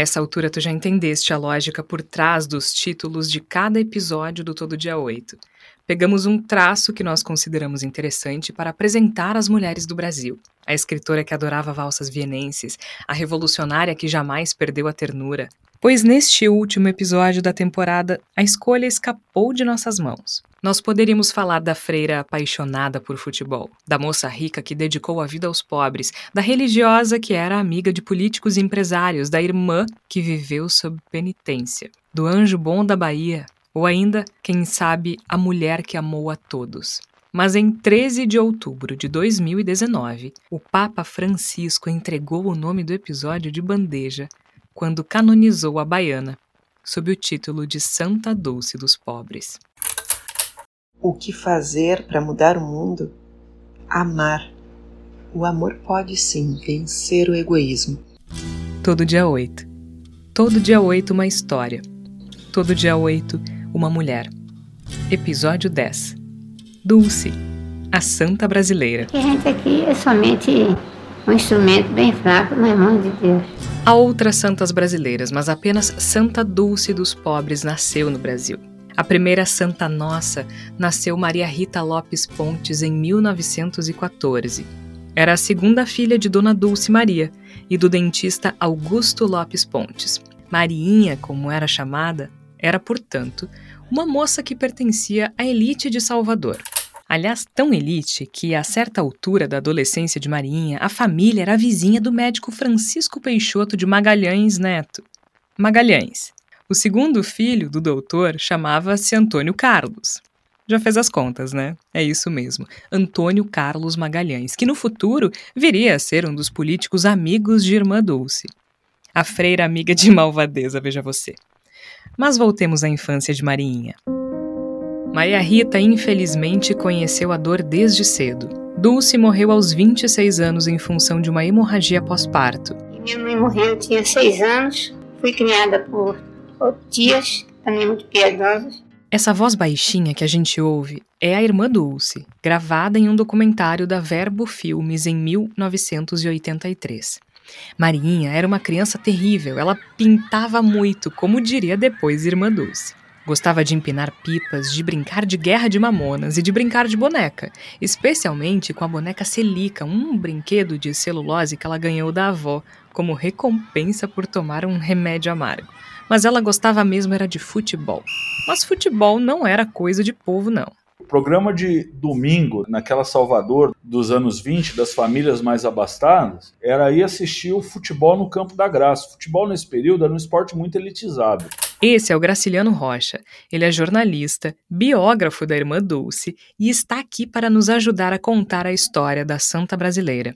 essa altura tu já entendeste a lógica por trás dos títulos de cada episódio do Todo Dia 8. Pegamos um traço que nós consideramos interessante para apresentar as mulheres do Brasil. A escritora que adorava valsas vienenses, a revolucionária que jamais perdeu a ternura. Pois neste último episódio da temporada, a escolha escapou de nossas mãos. Nós poderíamos falar da freira apaixonada por futebol, da moça rica que dedicou a vida aos pobres, da religiosa que era amiga de políticos e empresários, da irmã que viveu sob penitência, do anjo bom da Bahia, ou ainda, quem sabe, a mulher que amou a todos. Mas em 13 de outubro de 2019, o Papa Francisco entregou o nome do episódio de bandeja quando canonizou a baiana, sob o título de Santa Dulce dos Pobres. O que fazer para mudar o mundo? Amar. O amor pode sim vencer o egoísmo. Todo dia 8. Todo dia 8 uma história. Todo dia 8 uma mulher. Episódio 10. Dulce, a santa brasileira. A gente aqui é somente um instrumento bem fraco nas mãos de Deus. Há outras santas brasileiras, mas apenas Santa Dulce dos Pobres nasceu no Brasil. A primeira santa nossa nasceu Maria Rita Lopes Pontes em 1914. Era a segunda filha de Dona Dulce Maria e do dentista Augusto Lopes Pontes. Mariinha, como era chamada, era, portanto, uma moça que pertencia à elite de Salvador. Aliás, tão elite que, a certa altura da adolescência de Marinha, a família era vizinha do médico Francisco Peixoto de Magalhães Neto. Magalhães, o segundo filho do doutor chamava-se Antônio Carlos. Já fez as contas, né? É isso mesmo. Antônio Carlos Magalhães, que no futuro viria a ser um dos políticos amigos de Irmã Dulce. A freira amiga de malvadeza, veja você. Mas voltemos à infância de Marinha. Maria Rita, infelizmente, conheceu a dor desde cedo. Dulce morreu aos 26 anos em função de uma hemorragia pós-parto. Minha mãe morreu, eu tinha 6 anos. Fui criada por tias, também muito piedosas. Essa voz baixinha que a gente ouve é a irmã Dulce, gravada em um documentário da Verbo Filmes em 1983. Marinha era uma criança terrível, ela pintava muito, como diria depois irmã Dulce. Gostava de empinar pipas, de brincar de guerra de mamonas e de brincar de boneca, especialmente com a boneca Celica, um brinquedo de celulose que ela ganhou da avó como recompensa por tomar um remédio amargo mas ela gostava mesmo era de futebol. Mas futebol não era coisa de povo, não. O programa de domingo, naquela Salvador dos anos 20, das famílias mais abastadas, era ir assistir o futebol no Campo da Graça. O futebol nesse período era um esporte muito elitizado. Esse é o Graciliano Rocha. Ele é jornalista, biógrafo da irmã Dulce e está aqui para nos ajudar a contar a história da santa brasileira.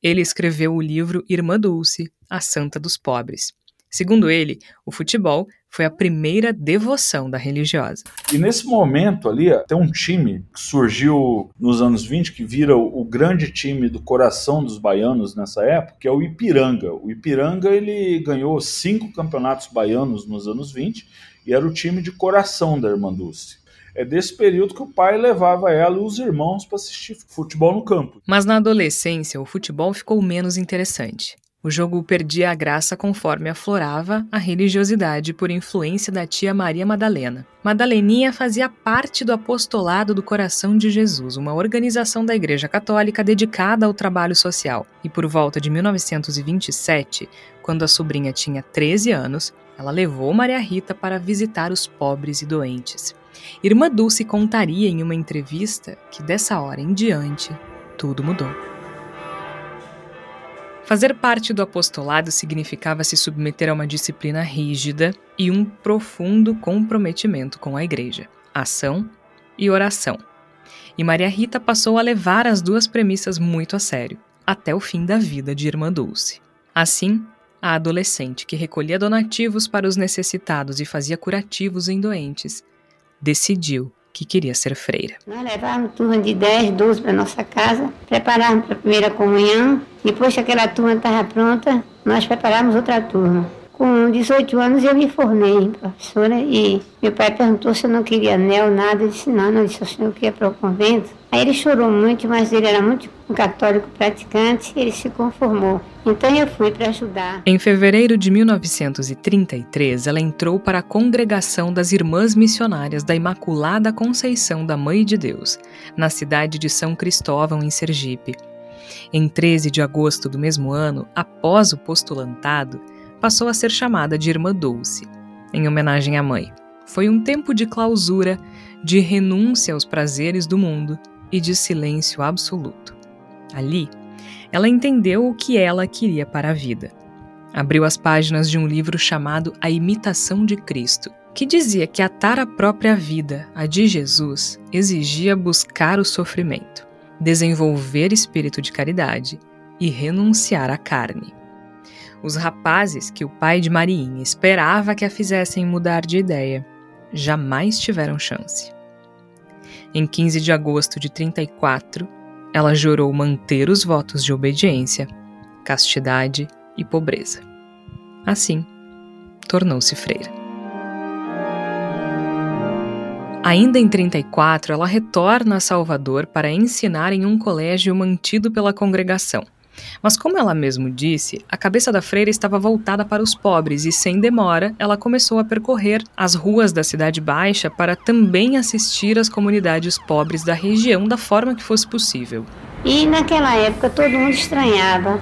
Ele escreveu o livro Irmã Dulce, a Santa dos Pobres. Segundo ele, o futebol foi a primeira devoção da religiosa. E nesse momento ali, tem um time que surgiu nos anos 20, que vira o, grande time do coração dos baianos nessa época, que é o Ipiranga. O Ipiranga ele ganhou cinco campeonatos baianos nos anos 20 e era o time de coração da Irmã Dulce. É desse período que o pai levava ela e os irmãos para assistir futebol no campo. Mas na adolescência, o futebol ficou menos interessante. O jogo perdia a graça conforme aflorava a religiosidade por influência da tia Maria Madalena. Madaleninha fazia parte do Apostolado do Coração de Jesus, uma organização da Igreja Católica dedicada ao trabalho social. E por volta de 1927, quando a sobrinha tinha 13 anos, ela levou Maria Rita para visitar os pobres e doentes. Irmã Dulce contaria em uma entrevista que dessa hora em diante tudo mudou. Fazer parte do apostolado significava se submeter a uma disciplina rígida e um profundo comprometimento com a igreja, ação e oração. E Maria Rita passou a levar as duas premissas muito a sério, até o fim da vida de Irmã Dulce. Assim, a adolescente que recolhia donativos para os necessitados e fazia curativos em doentes, decidiu que queria ser freira. Nós levávamos turma de 10, 12 para nossa casa, preparávamos para a primeira comunhão, depois que aquela turma estava pronta, nós preparávamos outra turma. Com 18 anos eu me formei professora e meu pai perguntou se eu não queria anel, nada. Eu disse não, não disse o senhor ia para o convento. Aí ele chorou muito, mas ele era muito católico praticante ele se conformou. Então eu fui para ajudar. Em fevereiro de 1933, ela entrou para a congregação das Irmãs Missionárias da Imaculada Conceição da Mãe de Deus, na cidade de São Cristóvão, em Sergipe. Em 13 de agosto do mesmo ano, após o postulantado, passou a ser chamada de Irmã Dulce, em homenagem à mãe. Foi um tempo de clausura, de renúncia aos prazeres do mundo e de silêncio absoluto. Ali, ela entendeu o que ela queria para a vida. Abriu as páginas de um livro chamado A Imitação de Cristo, que dizia que atar a própria vida a de Jesus exigia buscar o sofrimento, desenvolver espírito de caridade e renunciar à carne. Os rapazes que o pai de Mariinha esperava que a fizessem mudar de ideia jamais tiveram chance. Em 15 de agosto de 34, ela jurou manter os votos de obediência, castidade e pobreza. Assim, tornou-se freira. Ainda em 34, ela retorna a Salvador para ensinar em um colégio mantido pela congregação. Mas, como ela mesmo disse, a cabeça da freira estava voltada para os pobres e, sem demora, ela começou a percorrer as ruas da Cidade Baixa para também assistir as comunidades pobres da região da forma que fosse possível. E naquela época todo mundo estranhava,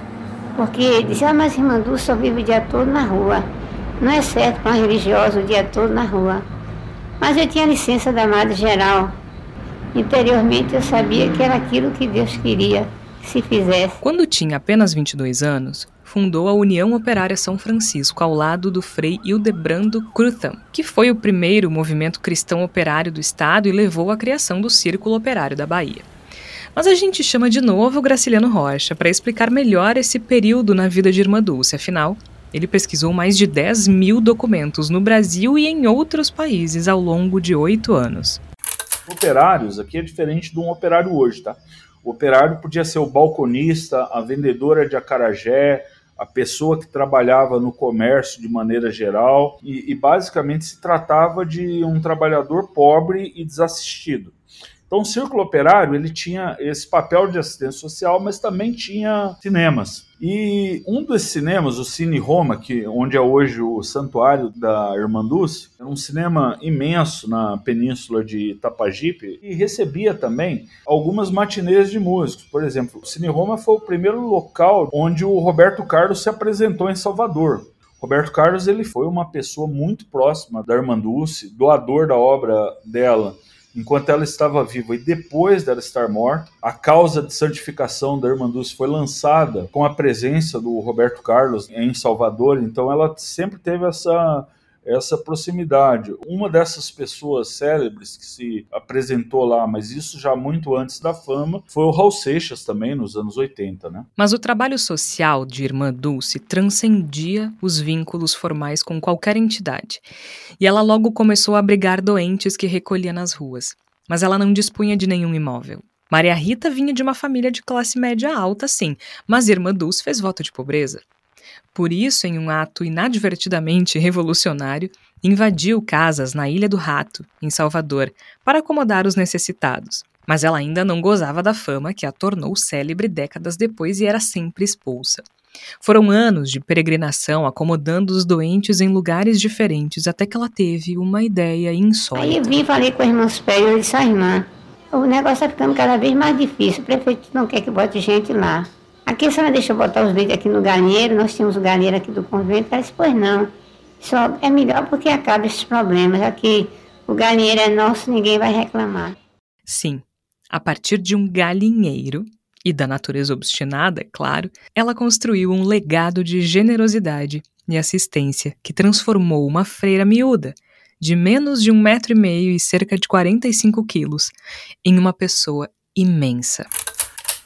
porque dizia, ah, mas irmã Dulce só vive o dia todo na rua. Não é certo para uma religiosa o dia todo na rua. Mas eu tinha licença da Madre Geral. Interiormente eu sabia que era aquilo que Deus queria se fizesse. Quando tinha apenas 22 anos, fundou a União Operária São Francisco ao lado do Frei Hildebrando Crutham, que foi o primeiro movimento cristão operário do estado e levou à criação do Círculo Operário da Bahia. Mas a gente chama de novo Graciliano Rocha para explicar melhor esse período na vida de Irmã Dulce, afinal, ele pesquisou mais de 10 mil documentos no Brasil e em outros países ao longo de oito anos. Operários aqui é diferente de um operário hoje, tá? O operário podia ser o balconista, a vendedora de acarajé, a pessoa que trabalhava no comércio de maneira geral, e, e basicamente se tratava de um trabalhador pobre e desassistido. Então, o Círculo Operário ele tinha esse papel de assistência social, mas também tinha cinemas. E um desses cinemas, o Cine Roma, que onde é hoje o santuário da Irmanduz, era um cinema imenso na península de Itapajipe e recebia também algumas matinês de músicos. Por exemplo, o Cine Roma foi o primeiro local onde o Roberto Carlos se apresentou em Salvador. Roberto Carlos ele foi uma pessoa muito próxima da Irmanduce, doador da obra dela enquanto ela estava viva e depois dela estar morta. A causa de santificação da Irmã Dulce foi lançada com a presença do Roberto Carlos em Salvador, então ela sempre teve essa essa proximidade. Uma dessas pessoas célebres que se apresentou lá, mas isso já muito antes da fama, foi o Raul Seixas também, nos anos 80, né? Mas o trabalho social de Irmã Dulce transcendia os vínculos formais com qualquer entidade. E ela logo começou a abrigar doentes que recolhia nas ruas. Mas ela não dispunha de nenhum imóvel. Maria Rita vinha de uma família de classe média alta, sim, mas Irmã Dulce fez voto de pobreza. Por isso, em um ato inadvertidamente revolucionário, invadiu casas na Ilha do Rato, em Salvador, para acomodar os necessitados. Mas ela ainda não gozava da fama que a tornou célebre décadas depois e era sempre expulsa. Foram anos de peregrinação acomodando os doentes em lugares diferentes até que ela teve uma ideia insólita. Aí eu vim falei com a irmã Superior e disse, irmã, o negócio está ficando cada vez mais difícil, o prefeito não quer que bote gente lá. Aqui a senhora deixa eu botar os leitos aqui no galinheiro, nós tínhamos o galinheiro aqui do convento. Ela disse, pois não, só é melhor porque acaba esses problemas. Aqui o galinheiro é nosso, ninguém vai reclamar. Sim, a partir de um galinheiro, e da natureza obstinada, é claro, ela construiu um legado de generosidade e assistência que transformou uma freira miúda, de menos de um metro e meio e cerca de 45 quilos, em uma pessoa imensa.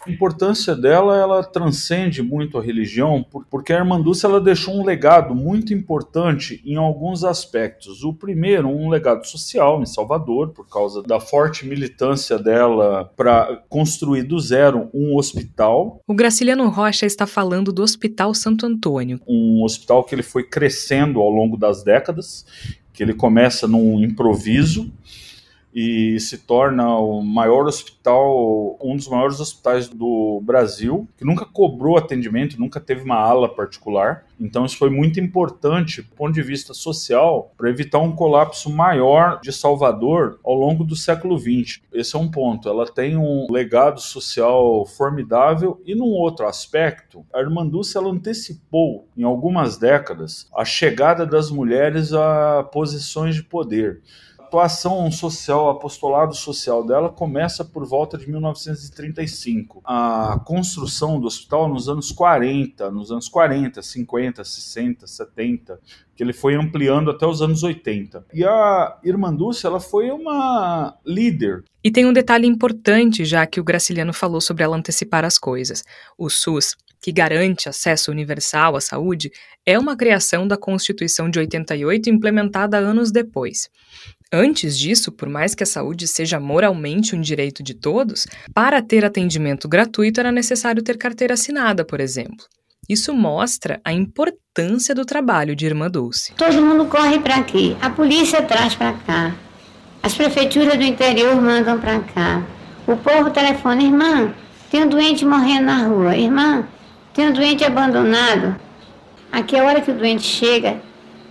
A importância dela, ela transcende muito a religião, porque a Dulce ela deixou um legado muito importante em alguns aspectos. O primeiro, um legado social em Salvador, por causa da forte militância dela para construir do zero um hospital. O Graciliano Rocha está falando do Hospital Santo Antônio. Um hospital que ele foi crescendo ao longo das décadas, que ele começa num improviso e se torna o maior hospital, um dos maiores hospitais do Brasil, que nunca cobrou atendimento, nunca teve uma ala particular. Então isso foi muito importante do ponto de vista social para evitar um colapso maior de Salvador ao longo do século XX. Esse é um ponto. Ela tem um legado social formidável e num outro aspecto, a Dulce ela antecipou em algumas décadas a chegada das mulheres a posições de poder atuação social, apostolado social dela começa por volta de 1935. A construção do hospital nos anos 40, nos anos 40, 50, 60, 70, que ele foi ampliando até os anos 80. E a Irmã Dulce, ela foi uma líder. E tem um detalhe importante, já que o Graciliano falou sobre ela antecipar as coisas. O SUS que garante acesso universal à saúde, é uma criação da Constituição de 88 implementada anos depois. Antes disso, por mais que a saúde seja moralmente um direito de todos, para ter atendimento gratuito era necessário ter carteira assinada, por exemplo. Isso mostra a importância do trabalho de Irmã Dulce. Todo mundo corre para aqui, a polícia traz para cá, as prefeituras do interior mandam para cá, o povo telefona: irmã, tem um doente morrendo na rua, irmã, tem um doente abandonado. Aqui é a hora que o doente chega,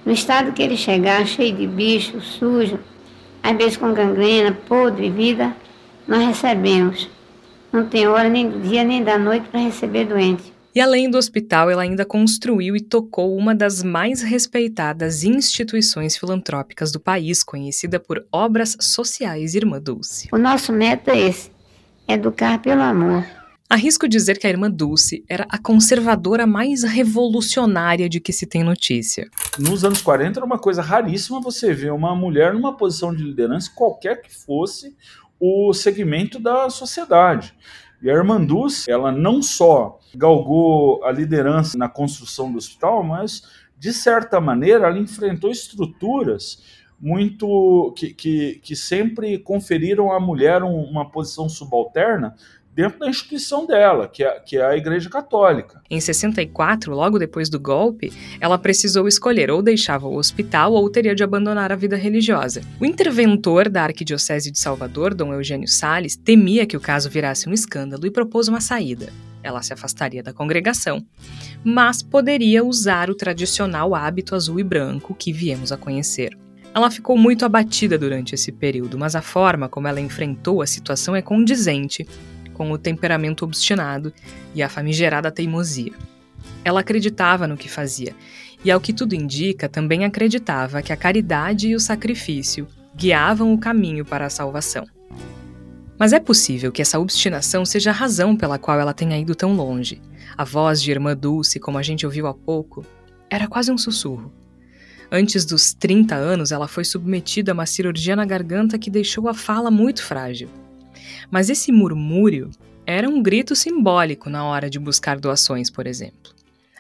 no estado que ele chegar, cheio de bicho, sujo, às vezes com gangrena, podre, vida, nós recebemos. Não tem hora nem do dia nem da noite para receber doente. E além do hospital, ela ainda construiu e tocou uma das mais respeitadas instituições filantrópicas do país, conhecida por Obras Sociais Irmã Dulce. O nosso método é esse: educar pelo amor. Arrisco dizer que a irmã Dulce era a conservadora mais revolucionária de que se tem notícia. Nos anos 40 era uma coisa raríssima você ver uma mulher numa posição de liderança, qualquer que fosse o segmento da sociedade. E a irmã Dulce, ela não só galgou a liderança na construção do hospital, mas, de certa maneira, ela enfrentou estruturas muito que, que, que sempre conferiram à mulher uma posição subalterna dentro da instituição dela, que é, que é a Igreja Católica. Em 64, logo depois do golpe, ela precisou escolher ou deixava o hospital ou teria de abandonar a vida religiosa. O interventor da Arquidiocese de Salvador, Dom Eugênio Sales, temia que o caso virasse um escândalo e propôs uma saída. Ela se afastaria da congregação, mas poderia usar o tradicional hábito azul e branco que viemos a conhecer. Ela ficou muito abatida durante esse período, mas a forma como ela enfrentou a situação é condizente com o temperamento obstinado e a famigerada teimosia. Ela acreditava no que fazia, e ao que tudo indica, também acreditava que a caridade e o sacrifício guiavam o caminho para a salvação. Mas é possível que essa obstinação seja a razão pela qual ela tenha ido tão longe. A voz de Irmã Dulce, como a gente ouviu há pouco, era quase um sussurro. Antes dos 30 anos, ela foi submetida a uma cirurgia na garganta que deixou a fala muito frágil. Mas esse murmúrio era um grito simbólico na hora de buscar doações, por exemplo.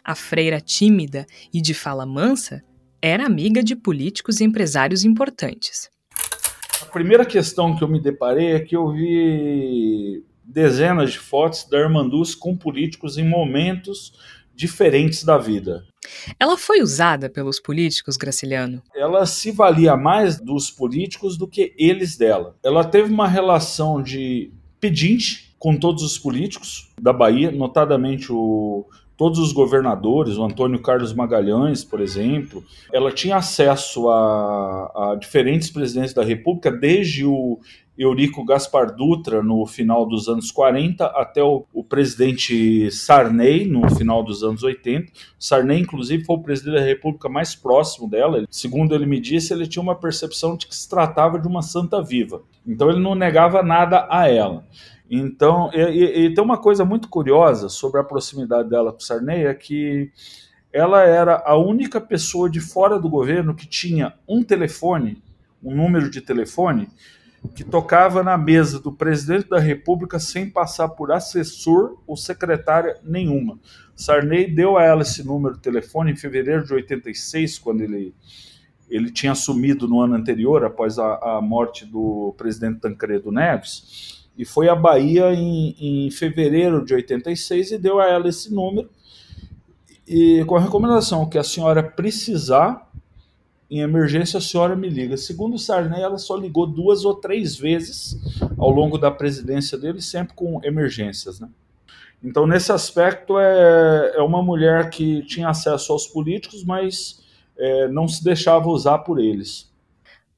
A freira tímida e de fala mansa era amiga de políticos e empresários importantes. A primeira questão que eu me deparei é que eu vi dezenas de fotos da Armandus com políticos em momentos diferentes da vida. Ela foi usada pelos políticos, Graciliano? Ela se valia mais dos políticos do que eles dela. Ela teve uma relação de pedinte com todos os políticos da Bahia, notadamente o todos os governadores, o Antônio Carlos Magalhães, por exemplo, ela tinha acesso a, a diferentes presidentes da República, desde o Eurico Gaspar Dutra no final dos anos 40 até o, o, presidente Sarney no final dos anos 80. Sarney, inclusive, foi o presidente da República mais próximo dela. Segundo ele me disse, ele tinha uma percepção de que se tratava de uma santa viva. Então ele não negava nada a ela. Então, e, e, e tem uma coisa muito curiosa sobre a proximidade dela com Sarney é que ela era a única pessoa de fora do governo que tinha um telefone, um número de telefone que tocava na mesa do presidente da República sem passar por assessor ou secretária nenhuma. Sarney deu a ela esse número de telefone em fevereiro de 86, quando ele, ele tinha assumido no ano anterior, após a, a morte do presidente Tancredo Neves, e foi à Bahia em, em fevereiro de 86 e deu a ela esse número, e com a recomendação que a senhora precisar, em emergência, a senhora me liga. Segundo Sarney, ela só ligou duas ou três vezes ao longo da presidência dele, sempre com emergências. Né? Então, nesse aspecto, é, é uma mulher que tinha acesso aos políticos, mas é, não se deixava usar por eles.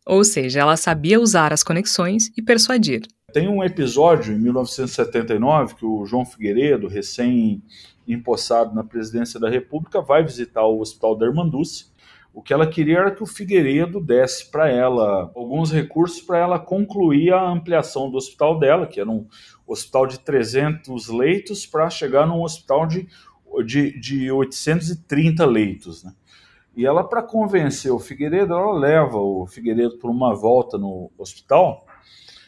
Ou seja, ela sabia usar as conexões e persuadir. Tem um episódio em 1979 que o João Figueiredo, recém empossado na presidência da República, vai visitar o Hospital da Irmanduce o que ela queria era que o Figueiredo desse para ela alguns recursos para ela concluir a ampliação do hospital dela, que era um hospital de 300 leitos, para chegar num hospital de, de, de 830 leitos. Né? E ela, para convencer o Figueiredo, ela leva o Figueiredo por uma volta no hospital.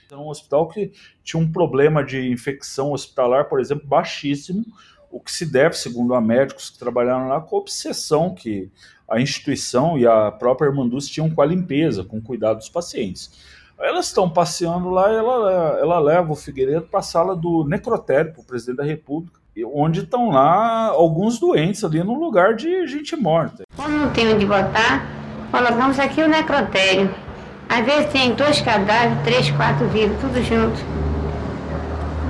É um hospital que tinha um problema de infecção hospitalar, por exemplo, baixíssimo, o que se deve, segundo a médicos que trabalharam lá, com a obsessão que a instituição e a própria Irmanduz tinham com a limpeza, com o cuidado dos pacientes. Elas estão passeando lá e ela, ela leva o Figueiredo para a sala do necrotério, para o presidente da República, onde estão lá alguns doentes ali no lugar de gente morta. Quando não tem onde botar, colocamos aqui o necrotério. Às vezes tem dois cadáveres, três, quatro vivos, tudo junto.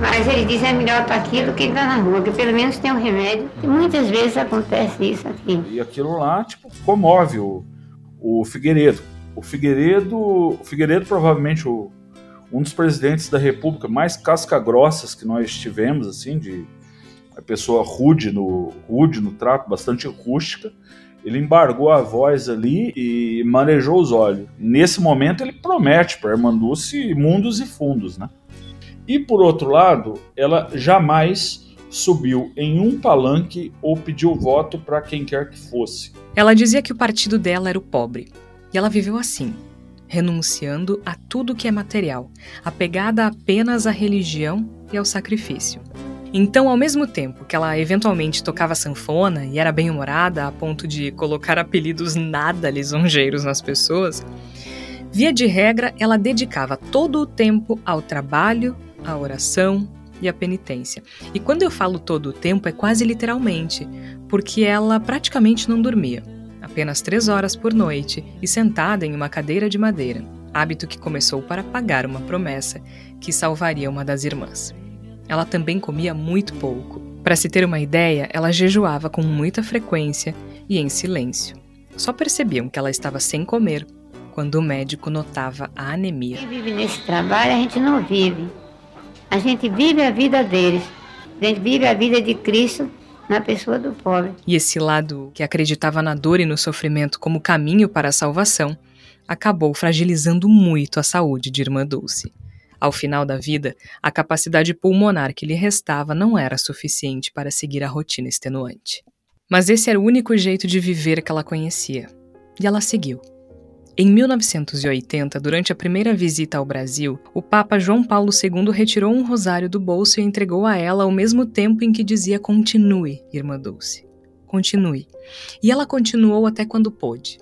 Mas ele diz é melhor estar aqui do que estar na rua, que pelo menos tem um remédio. E muitas vezes acontece isso aqui. E aquilo lá, tipo, comove o, o Figueiredo. O Figueiredo, o Figueiredo provavelmente o, um dos presidentes da República mais casca-grossas que nós tivemos, assim, de a pessoa rude no, rude no trato, bastante rústica. Ele embargou a voz ali e manejou os olhos. Nesse momento ele promete para Armanduce mundos e fundos, né? E por outro lado, ela jamais subiu em um palanque ou pediu voto para quem quer que fosse. Ela dizia que o partido dela era o pobre. E ela viveu assim, renunciando a tudo que é material, apegada apenas à religião e ao sacrifício. Então, ao mesmo tempo que ela eventualmente tocava sanfona e era bem-humorada a ponto de colocar apelidos nada lisonjeiros nas pessoas, via de regra ela dedicava todo o tempo ao trabalho a oração e a penitência. E quando eu falo todo o tempo, é quase literalmente, porque ela praticamente não dormia, apenas três horas por noite e sentada em uma cadeira de madeira, hábito que começou para pagar uma promessa que salvaria uma das irmãs. Ela também comia muito pouco. Para se ter uma ideia, ela jejuava com muita frequência e em silêncio. Só percebiam que ela estava sem comer quando o médico notava a anemia. Quem vive nesse trabalho, a gente não vive. A gente vive a vida deles. A gente vive a vida de Cristo na pessoa do pobre. E esse lado que acreditava na dor e no sofrimento como caminho para a salvação acabou fragilizando muito a saúde de Irmã Dulce. Ao final da vida, a capacidade pulmonar que lhe restava não era suficiente para seguir a rotina extenuante. Mas esse era o único jeito de viver que ela conhecia. E ela seguiu. Em 1980, durante a primeira visita ao Brasil, o Papa João Paulo II retirou um rosário do bolso e entregou a ela ao mesmo tempo em que dizia: Continue, irmã Dulce. Continue. E ela continuou até quando pôde.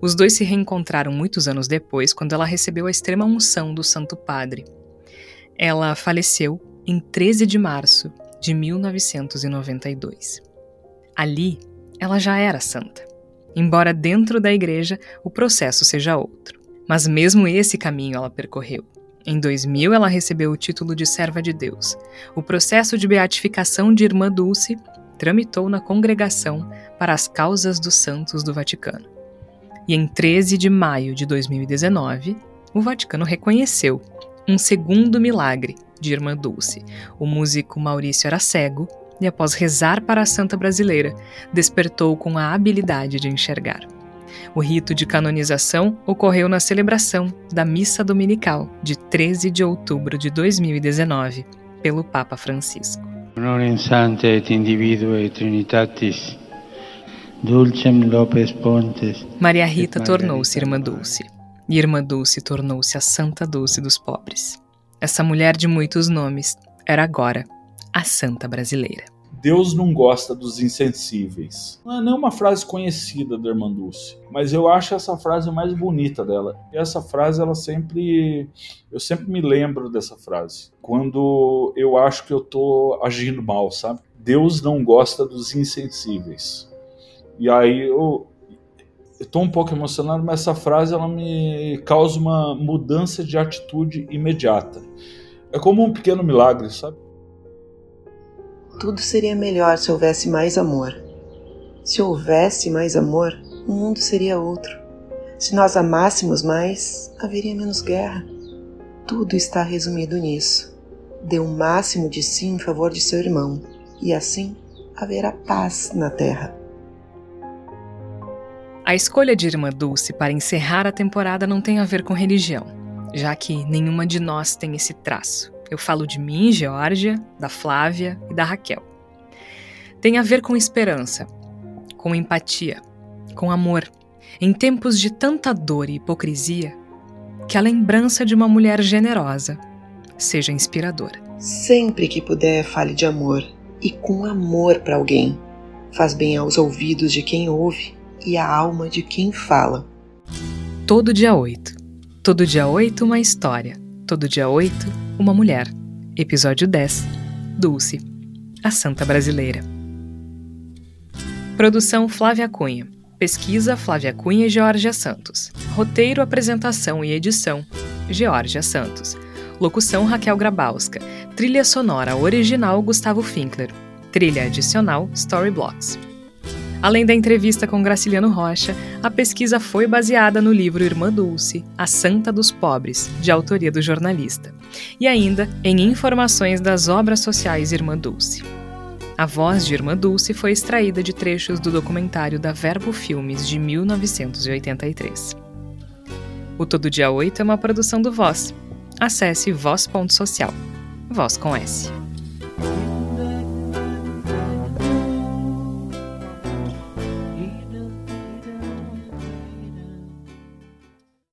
Os dois se reencontraram muitos anos depois, quando ela recebeu a extrema unção do Santo Padre. Ela faleceu em 13 de março de 1992. Ali, ela já era santa embora dentro da igreja o processo seja outro. Mas mesmo esse caminho ela percorreu. Em 2000, ela recebeu o título de serva de Deus. O processo de beatificação de Irmã Dulce tramitou na Congregação para as Causas dos Santos do Vaticano. E em 13 de maio de 2019, o Vaticano reconheceu um segundo milagre de Irmã Dulce. O músico Maurício era cego e, após rezar para a santa brasileira, despertou com a habilidade de enxergar. O rito de canonização ocorreu na celebração da Missa Dominical de 13 de outubro de 2019, pelo Papa Francisco. Honorem Sancte et Individue Trinitatis, Dulcem Lopes Pontes. Maria Rita tornou-se irmã Dulce. e Irmã Dulce tornou-se a Santa Dulce dos pobres. Essa mulher de muitos nomes era agora a Santa Brasileira. Deus não gosta dos insensíveis. Não é nenhuma frase conhecida da Irmã Dulce, mas eu acho essa frase mais bonita dela. E essa frase, ela sempre. Eu sempre me lembro dessa frase. Quando eu acho que eu tô agindo mal, sabe? Deus não gosta dos insensíveis. E aí eu, tô um pouco emocionado, mas essa frase ela me causa uma mudança de atitude imediata. É como um pequeno milagre, sabe? Tudo seria melhor se houvesse mais amor. Se houvesse mais amor, o mundo seria outro. Se nós amássemos mais, haveria menos guerra. Tudo está resumido nisso. Dê o máximo de si em favor de seu irmão, e assim haverá paz na terra. A escolha de Irmã Dulce para encerrar a temporada não tem a ver com religião, já que nenhuma de nós tem esse traço. Eu falo de mim, Geórgia, da Flávia e da Raquel. Tem a ver com esperança, com empatia, com amor. Em tempos de tanta dor e hipocrisia, que a lembrança de uma mulher generosa seja inspiradora. Sempre que puder, fale de amor e com amor para alguém. Faz bem aos ouvidos de quem ouve e à alma de quem fala. Todo dia 8. Todo dia 8, uma história. Todo dia 8, uma mulher. Episódio 10. Dulce. A Santa Brasileira. Produção Flávia Cunha. Pesquisa Flávia Cunha e Georgia Santos. Roteiro, apresentação e edição Georgia Santos. Locução Raquel Grabowska. Trilha sonora original Gustavo Finkler. Trilha adicional Storyblocks. Além da entrevista com Graciliano Rocha, a pesquisa foi baseada no livro Irmã Dulce, A Santa dos Pobres, de autoria do jornalista, e ainda em informações das obras sociais Irmã Dulce. A voz de Irmã Dulce foi extraída de trechos do documentário da Verbo Filmes de 1983. O Todo Dia 8 é uma produção do Voz. Acesse voz.social. Voz com S.